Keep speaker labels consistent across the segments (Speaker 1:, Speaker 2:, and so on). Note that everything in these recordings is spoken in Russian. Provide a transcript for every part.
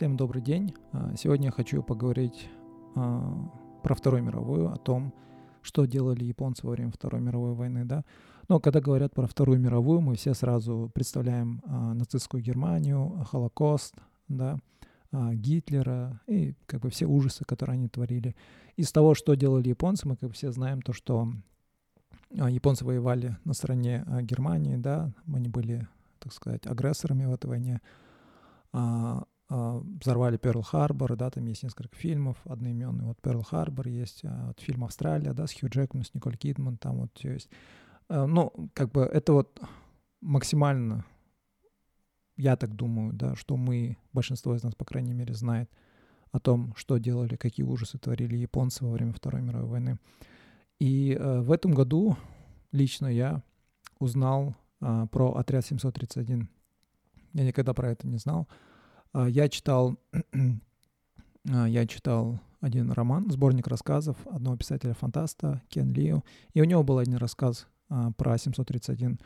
Speaker 1: Всем добрый день. А, сегодня я хочу поговорить а, про Вторую мировую, о том, что делали японцы во время Второй мировой войны, да. Но когда говорят про Вторую мировую, мы все сразу представляем а, нацистскую Германию, Холокост, да, Гитлера и как бы все ужасы, которые они творили. Из того, что делали японцы, мы как бы все знаем то, что японцы воевали на стороне Германии, да, они были, так сказать, агрессорами в этой войне. Взорвали Перл-Харбор, да, там есть несколько фильмов одноименный, вот Перл-Харбор есть, а, вот фильм «Австралия», да, с Хью Джекманом, с Николь Кидман, там вот все есть. А, ну, как бы это вот максимально, я так думаю, да, что мы, большинство из нас, по крайней мере, знает о том, что делали, какие ужасы творили японцы во время Второй мировой войны. И в этом году лично я узнал про отряд 731. Я никогда про это не знал. А, я читал, а, я читал один роман, сборник рассказов одного писателя-фантаста Кен Лио, и у него был один рассказ а, про 731.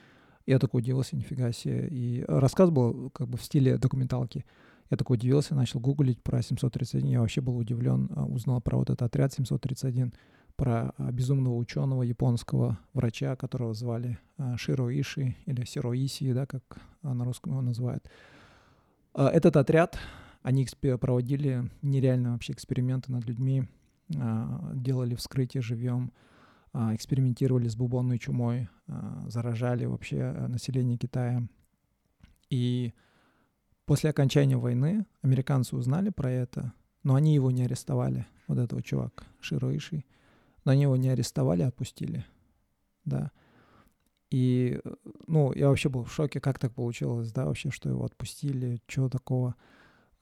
Speaker 1: Я такой удивился, нифига себе. И рассказ был как бы в стиле документалки. Я такой удивился, начал гуглить про 731. Я вообще был удивлен, узнал про вот этот отряд 731, про безумного ученого японского врача, которого звали Широ Иши или Сиро Иси, да, как на русском его называют. А, этот отряд, они проводили нереальные вообще эксперименты над людьми, а, делали вскрытие живьем, а, экспериментировали с бубонной чумой, заражали вообще население Китая. И после окончания войны американцы узнали про это, но они его не арестовали, вот этого чувака, Широ Иши. Но они его не арестовали, отпустили, да. И, ну, я вообще был в шоке, как так получилось, да, вообще, что его отпустили, чего такого.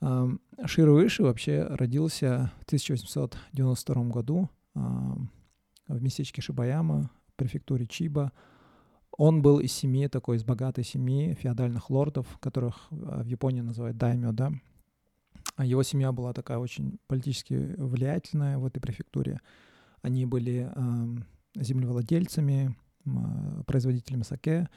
Speaker 1: Широ Иши вообще родился в 1892 году в местечке Шибаяма, префектуре Чиба. Он был из семьи, такой из богатой семьи феодальных лордов, которых а, в Японии называют даймё, да. А его семья была такая очень политически влиятельная в этой префектуре. Они были э, землевладельцами, Э, производителями саке.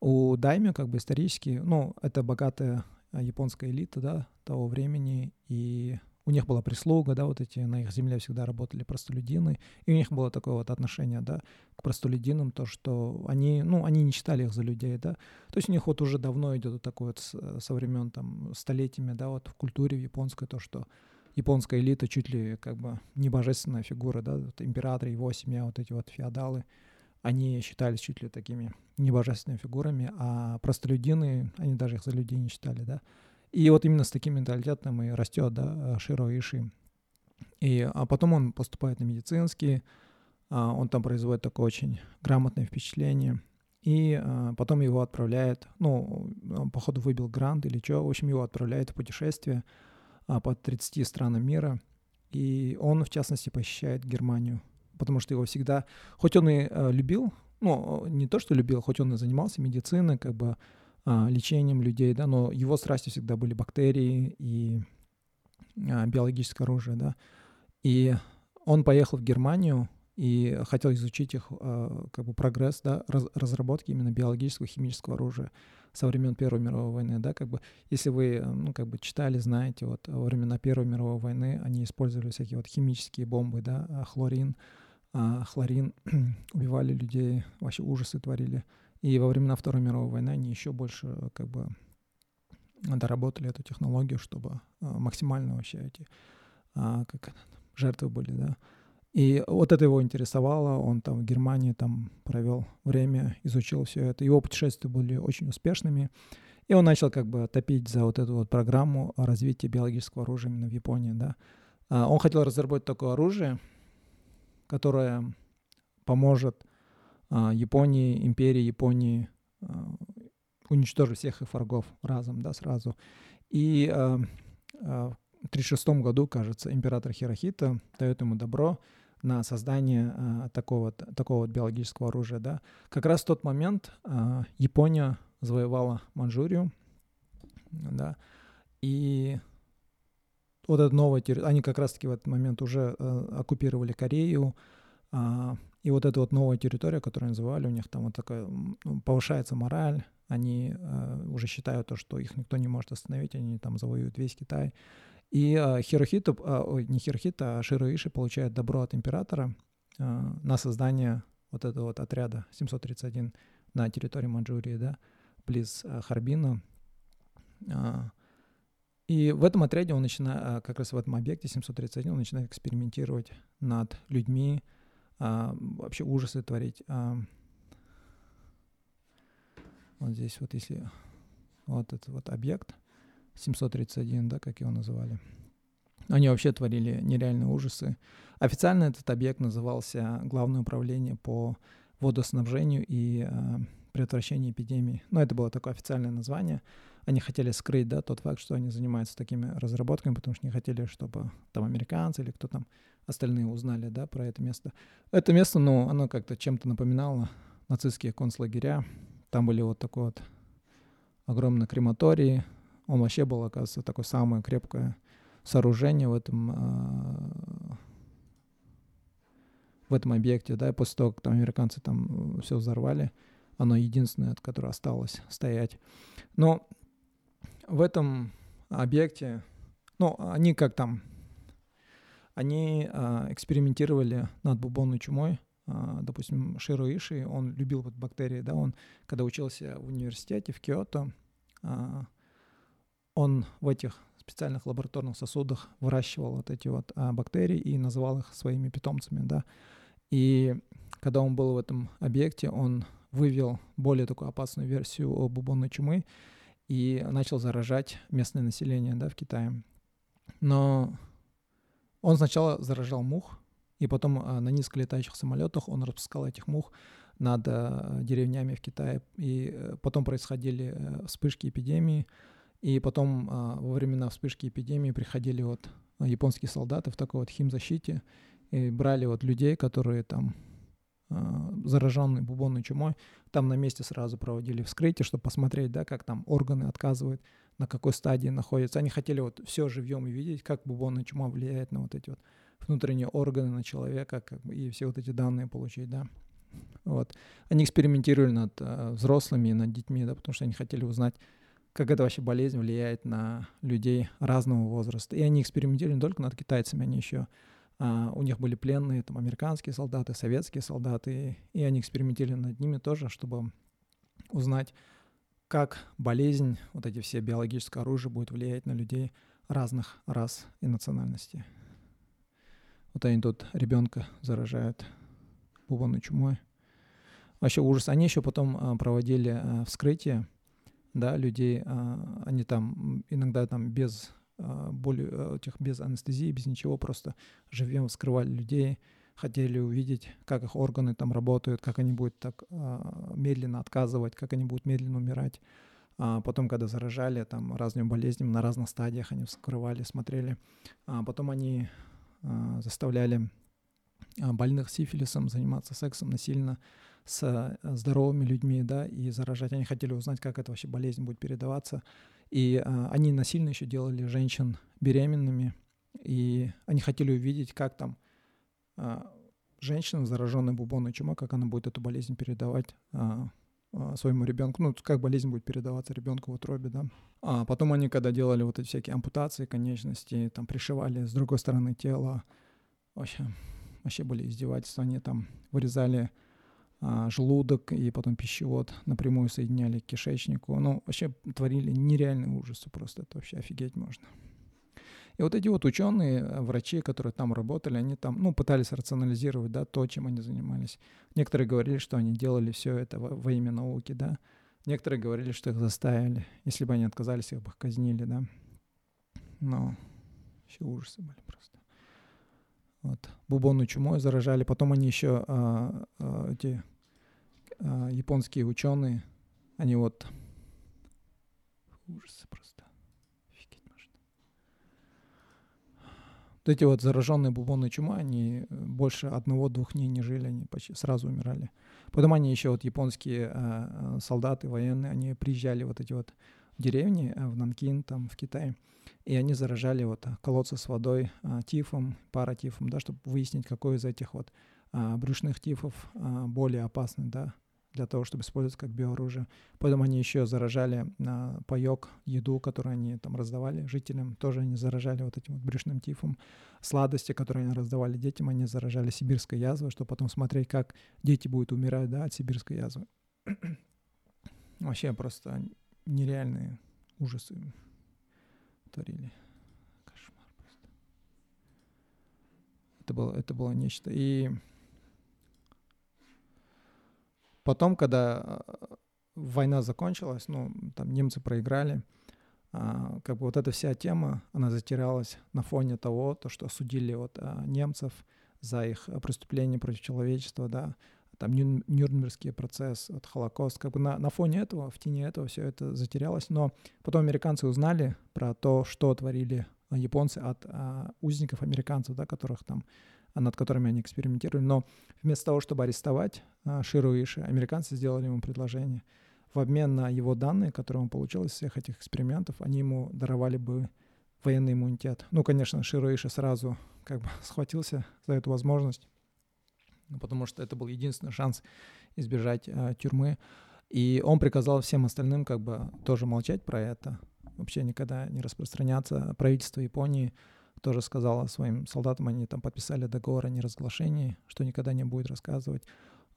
Speaker 1: У дайми как бы исторически, ну, это богатая э, японская элита, да, того времени, и у них была прислуга, да, вот эти, на их земле всегда работали простолюдины, и у них было такое вот отношение, да, к простолюдинам, то, что они, ну, они не считали их за людей, да, то есть у них вот уже давно идет вот такое вот э, со времен, там, столетиями, да, вот в культуре в японской, то, что японская элита чуть ли как бы не божественная фигура, да, вот император, его семья, вот эти вот феодалы, они считались чуть ли такими небожественными фигурами, а простолюдины, они даже их за людей не считали, да. И вот именно с таким менталитетом и растет, да, Широ Иши. И, а потом он поступает на медицинский, а, он там производит такое очень грамотное впечатление, и а, потом его отправляет, ну, он, походу, выбил грант или что, в общем, его отправляют в путешествие а, по 30 странам мира, и он, в частности, посещает Германию потому что его всегда, хоть он и э, любил, ну, не то, что любил, хоть он и занимался медициной, как бы э, лечением людей, да, но его страстью всегда были бактерии и э, биологическое оружие, да. И он поехал в Германию и хотел изучить их э, как бы прогресс, да, раз, разработки именно биологического химического оружия со времен Первой мировой войны, да, как бы, если вы, ну, как бы читали, знаете, вот во времена Первой мировой войны они использовали всякие вот химические бомбы, да, хлорин, а хлорин, убивали людей, вообще ужасы творили. И во времена Второй мировой войны они еще больше как бы доработали эту технологию, чтобы а, максимально вообще эти а, как жертвы были, да. И вот это его интересовало, он там в Германии там провел время, изучил все это. Его путешествия были очень успешными, и он начал как бы топить за вот эту вот программу развития биологического оружия именно в Японии, да. А, он хотел разработать такое оружие, которая поможет а, Японии, империи Японии а, уничтожить всех их врагов разом, да, сразу. И а, в 1936 году, кажется, император Хирохита дает ему добро на создание а, такого, такого вот биологического оружия, да. Как раз в тот момент а, Япония завоевала Манчжурию, да, и вот эта новая территория, они как раз-таки в этот момент уже э, оккупировали Корею, э, и вот эта вот новая территория, которую называли, у них там вот такая, ну, повышается мораль, они э, уже считают то, что их никто не может остановить, они там завоюют весь Китай. И э, Хирохита, э, ой, не Хирохита, а Широиши получает добро от императора э, на создание вот этого вот отряда 731 на территории Манчжурии, да, близ э, Харбина. Э, и в этом отряде он начинает, э, как раз в этом объекте 731, он начинает экспериментировать над людьми, э, вообще ужасы творить. Э, вот здесь вот если вот этот вот объект 731, да, как его называли, они вообще творили нереальные ужасы. Официально этот объект назывался Главное управление по водоснабжению и э, предотвращению эпидемии. Но это было такое официальное название. Они хотели скрыть, да, тот факт, что они занимаются такими разработками, потому что не хотели, чтобы там американцы или кто там остальные узнали, да, про это место. Это место, ну, оно как-то чем-то напоминало нацистские концлагеря, там были вот такой вот огромный крематорий. Он вообще был, оказывается, такое самое крепкое сооружение в этом, э, в этом объекте, да, и после того, как там американцы там все взорвали, оно единственное, от которого осталось стоять. Но в этом объекте, ну, они как там, они э, экспериментировали над бубонной чумой, а, допустим, Широ Иши, он любил вот бактерии, да, он, когда учился в университете в Киото, а, он в этих специальных лабораторных сосудах выращивал вот эти вот а, бактерии и называл их своими питомцами, да. И когда он был в этом объекте, он вывел более такую опасную версию бубонной чумы и начал заражать местное население, да, в Китае. Но он сначала заражал мух, и потом а, на низколетающих самолетах он распускал этих мух над а, деревнями в Китае. И э, потом происходили э, вспышки эпидемии. И потом а, во времена вспышки эпидемии приходили вот японские солдаты в такой вот химзащите и брали вот людей, которые там зараженные бубонной чумой, там на месте сразу проводили вскрытие, чтобы посмотреть, да, как там органы отказывают, на какой стадии находятся. Они хотели вот все живьем увидеть, как бубонная чума влияет на вот эти вот внутренние органы на человека как бы, и все вот эти данные получить, да. Вот. Они экспериментировали над э, взрослыми и над детьми, да, потому что они хотели узнать, как эта вообще болезнь влияет на людей разного возраста. И они экспериментировали не только над китайцами, они еще у них были пленные, там, американские солдаты, советские солдаты, и они экспериментировали над ними тоже, чтобы узнать, как болезнь, вот эти все биологическое оружие будет влиять на людей разных рас и национальностей. Вот они тут ребенка заражают бубонной чумой. Вообще ужас. Они еще потом а, проводили а, вскрытие, да, людей. А, они там иногда там без а, боли, а, этих, без анестезии, без ничего, просто живем вскрывали людей, хотели увидеть, как их органы там работают, как они будут так а, медленно отказывать, как они будут медленно умирать. А потом, когда заражали там разными болезнями, на разных стадиях они вскрывали, смотрели. А потом они заставляли больных сифилисом заниматься сексом насильно с здоровыми людьми, да, и заражать. Они хотели узнать, как эта вообще болезнь будет передаваться. И а, они насильно еще делали женщин беременными, и они хотели увидеть, как там а, женщина, зараженная бубонной чумой, как она будет эту болезнь передавать а, а, своему ребенку, ну, как болезнь будет передаваться ребенку в утробе, да. А потом они, когда делали вот эти всякие ампутации конечностей, там пришивали с другой стороны тела, вообще, вообще были издевательства, они там вырезали желудок и потом пищевод напрямую соединяли к кишечнику, ну, вообще творили нереальные ужасы просто, это вообще офигеть можно. И вот эти вот ученые, э, врачи, которые там работали, они там, ну, пытались рационализировать, да, то, чем они занимались. Некоторые говорили, что они делали все это во, во имя науки, да. Некоторые говорили, что их заставили. Если бы они отказались, их бы казнили, да. Но еще ужасы были просто. Вот. Бубонную чумой заражали. Потом они еще, а, а, эти а, японские ученые, они вот... Ужасы просто. Вот эти вот зараженные бубонной чумой, они э, больше одного-двух дней не жили, они почти сразу умирали. Потом они еще вот японские э, э, солдаты, военные, они приезжали вот эти вот деревни э, в Нанкин, там в Китае, и они заражали вот колодцы с водой э, тифом, паратифом, да, чтобы выяснить, какой из этих вот э, брюшных тифов э, более опасный, да, для того, чтобы использовать как биооружие. Поэтому они еще заражали а, паек, еду, которую они там раздавали жителям, тоже они заражали вот этим вот брюшным тифом. Сладости, которые они раздавали детям, они заражали сибирской язвой, чтобы потом смотреть, как дети будут умирать да, от сибирской язвы. Вообще просто нереальные ужасы творили. Кошмар просто. Это было, это было нечто. И потом, когда э, война закончилась, ну, там немцы проиграли, а, как бы вот эта вся тема, она затерялась на фоне того, то, что осудили вот а, немцев за их преступления против человечества, да, там Нюр Нюрнбергский процесс, вот Холокост, как бы на, на фоне этого, в тени этого все это затерялось, но потом американцы узнали про то, что творили японцы от а, узников американцев, да, которых там над которыми они экспериментировали. Но вместо того, чтобы арестовать а, Ширу Иши, американцы сделали ему предложение. В обмен на его данные, которые он получил из всех этих экспериментов, они ему даровали бы военный иммунитет. Ну, конечно, Широ Иши сразу как бы схватился за эту возможность потому что это был единственный шанс избежать э, тюрьмы. И он приказал всем остальным как бы тоже молчать про это, вообще никогда не распространяться. Правительство Японии тоже сказало своим солдатам, они там подписали договор о неразглашении, что никогда не будет рассказывать.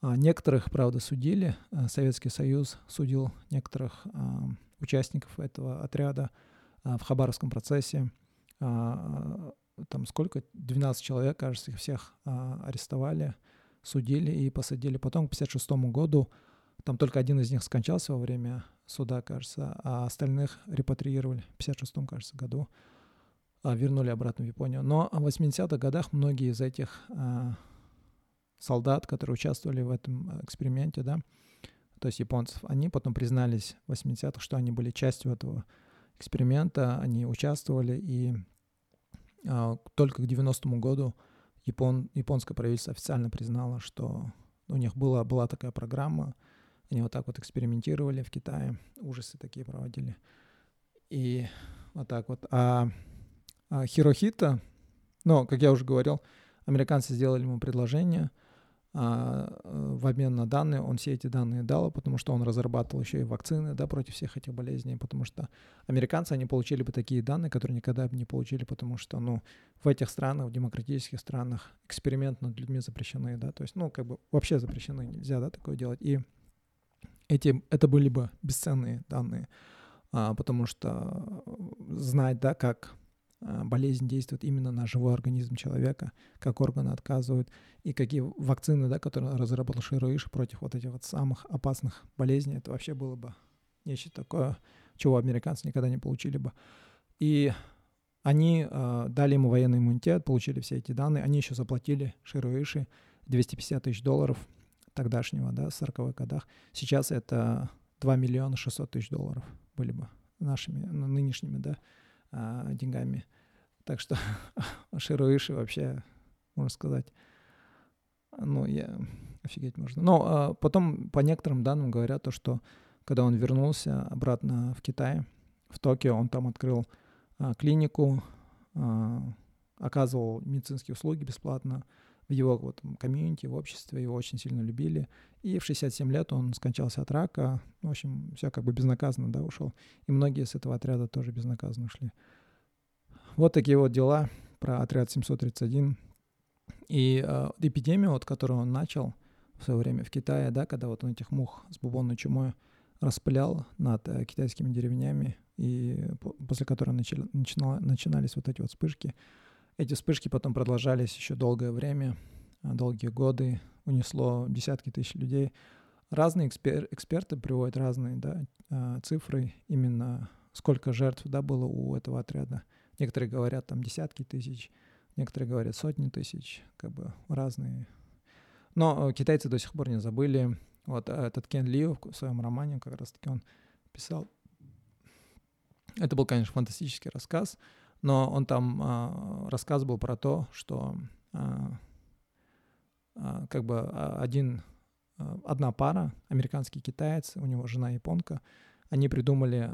Speaker 1: А некоторых, правда, судили. А, Советский Союз судил некоторых а, участников этого отряда а, в Хабаровском процессе. А, там сколько? 12 человек, кажется, их всех а, арестовали судили и посадили. Потом к 56 году там только один из них скончался во время суда, кажется, а остальных репатриировали в 56 кажется, году, а, вернули обратно в Японию. Но в 80-х годах многие из этих а, солдат, которые участвовали в этом эксперименте, да, то есть японцев, они потом признались в 80-х, что они были частью этого эксперимента, они участвовали, и а, только к 90-му году Япон, японское правительство официально признало, что у них была, была такая программа, они вот так вот экспериментировали в Китае, ужасы такие проводили. И вот так вот. А, а Хирохита, ну, как я уже говорил, американцы сделали ему предложение – в обмен на данные, он все эти данные дал, потому что он разрабатывал еще и вакцины да, против всех этих болезней, потому что американцы, они получили бы такие данные, которые никогда бы не получили, потому что, ну, в этих странах, в демократических странах эксперимент над людьми запрещены, да, то есть, ну, как бы вообще запрещены, нельзя, да, такое делать. И эти, это были бы бесценные данные, а, потому что знать, да, как а, болезнь действует именно на живой организм человека, как органы отказывают, и какие вакцины, да, которые разработал Широиш против вот этих вот самых опасных болезней, это вообще было бы нечто такое, чего американцы никогда не получили бы. И они э, дали ему военный иммунитет, получили все эти данные, они еще заплатили Широиши 250 тысяч долларов тогдашнего, да, в 40-х годах. Сейчас это 2 миллиона 600 тысяч долларов были бы нашими, ну, нынешними, да, а, деньгами. Так что Широиши вообще, можно сказать, ну, я офигеть можно. Но а, потом по некоторым данным говорят то, что когда он вернулся обратно в Китай, в Токио, он там открыл а, клинику, а, оказывал медицинские услуги бесплатно в его вот, комьюнити, в обществе, его очень сильно любили. И в 67 лет он скончался от рака. В общем, все как бы безнаказанно, да, ушел. И многие с этого отряда тоже безнаказанно ушли. Вот такие вот дела про отряд 731. И э, эпидемию, вот, которую он начал в свое время в Китае, да, когда вот он этих мух с бубонной чумой распылял над э, китайскими деревнями, и после которой начали, начинала, начинались вот эти вот вспышки. Эти вспышки потом продолжались еще долгое время, э, долгие годы, унесло десятки тысяч людей. Разные экспер, эксперты приводят разные да, э, цифры, именно сколько жертв да, было у этого отряда. Некоторые говорят там десятки тысяч, некоторые говорят сотни тысяч, как бы разные. Но китайцы до сих пор не забыли. Вот э, этот Кен Лио в своем романе как раз-таки он писал. Это был, конечно, фантастический рассказ, но он там э, рассказ был про то, что э, э, как бы один, одна пара, американский китаец, у него жена японка, они придумали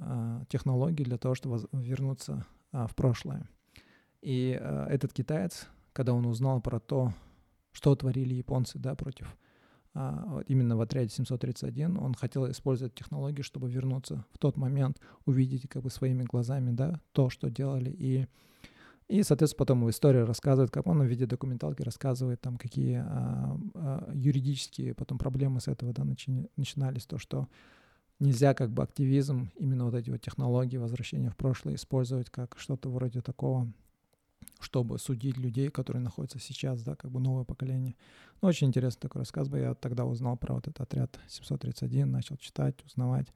Speaker 1: технологии для того, чтобы вернуться а, в прошлое. И а, этот китаец, когда он узнал про то, что творили японцы да, против а, именно в отряде 731, он хотел использовать технологии, чтобы вернуться в тот момент, увидеть как бы своими глазами, да, то, что делали, и и, соответственно, потом в истории рассказывает, как он в виде документалки рассказывает, там, какие а, а, юридические потом проблемы с этого да, начи- начинались, то, что нельзя как бы активизм, именно вот эти вот технологии возвращения в прошлое использовать как что-то вроде такого, чтобы судить людей, которые находятся сейчас, да, как бы новое поколение. Ну, очень интересный такой рассказ был. Я тогда узнал про вот этот отряд 731, начал читать, узнавать.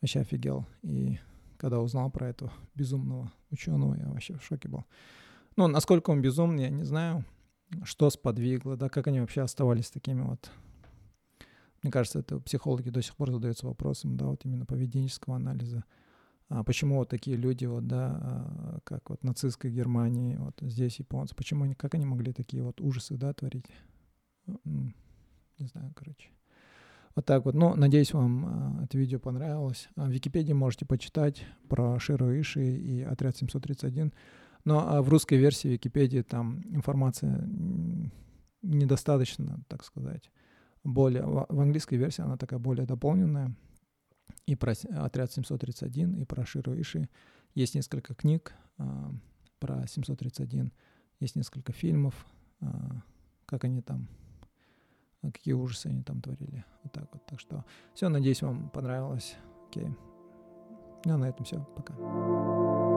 Speaker 1: Вообще офигел. И когда узнал про этого безумного ученого, я вообще в шоке был. Ну, насколько он безумный, я не знаю, что сподвигло, да, как они вообще оставались такими вот мне кажется, это психологи до сих пор задаются вопросом, да, вот именно поведенческого анализа. А почему вот такие люди, вот, да, а, как вот нацистской Германии, вот здесь японцы, почему они, как они могли такие вот ужасы, да, творить? Не знаю, короче. Вот так вот. Ну, надеюсь, вам а, это видео понравилось. В Википедии можете почитать про Широ Иши и отряд 731. Но а в русской версии Википедии там информация недостаточно, так сказать более, в английской версии она такая более дополненная. И про отряд 731, и про Ширу Иши. Есть несколько книг а, про 731, есть несколько фильмов, а, как они там, какие ужасы они там творили. Вот так вот. Так что все, надеюсь, вам понравилось. Окей. Ну, а на этом все. Пока.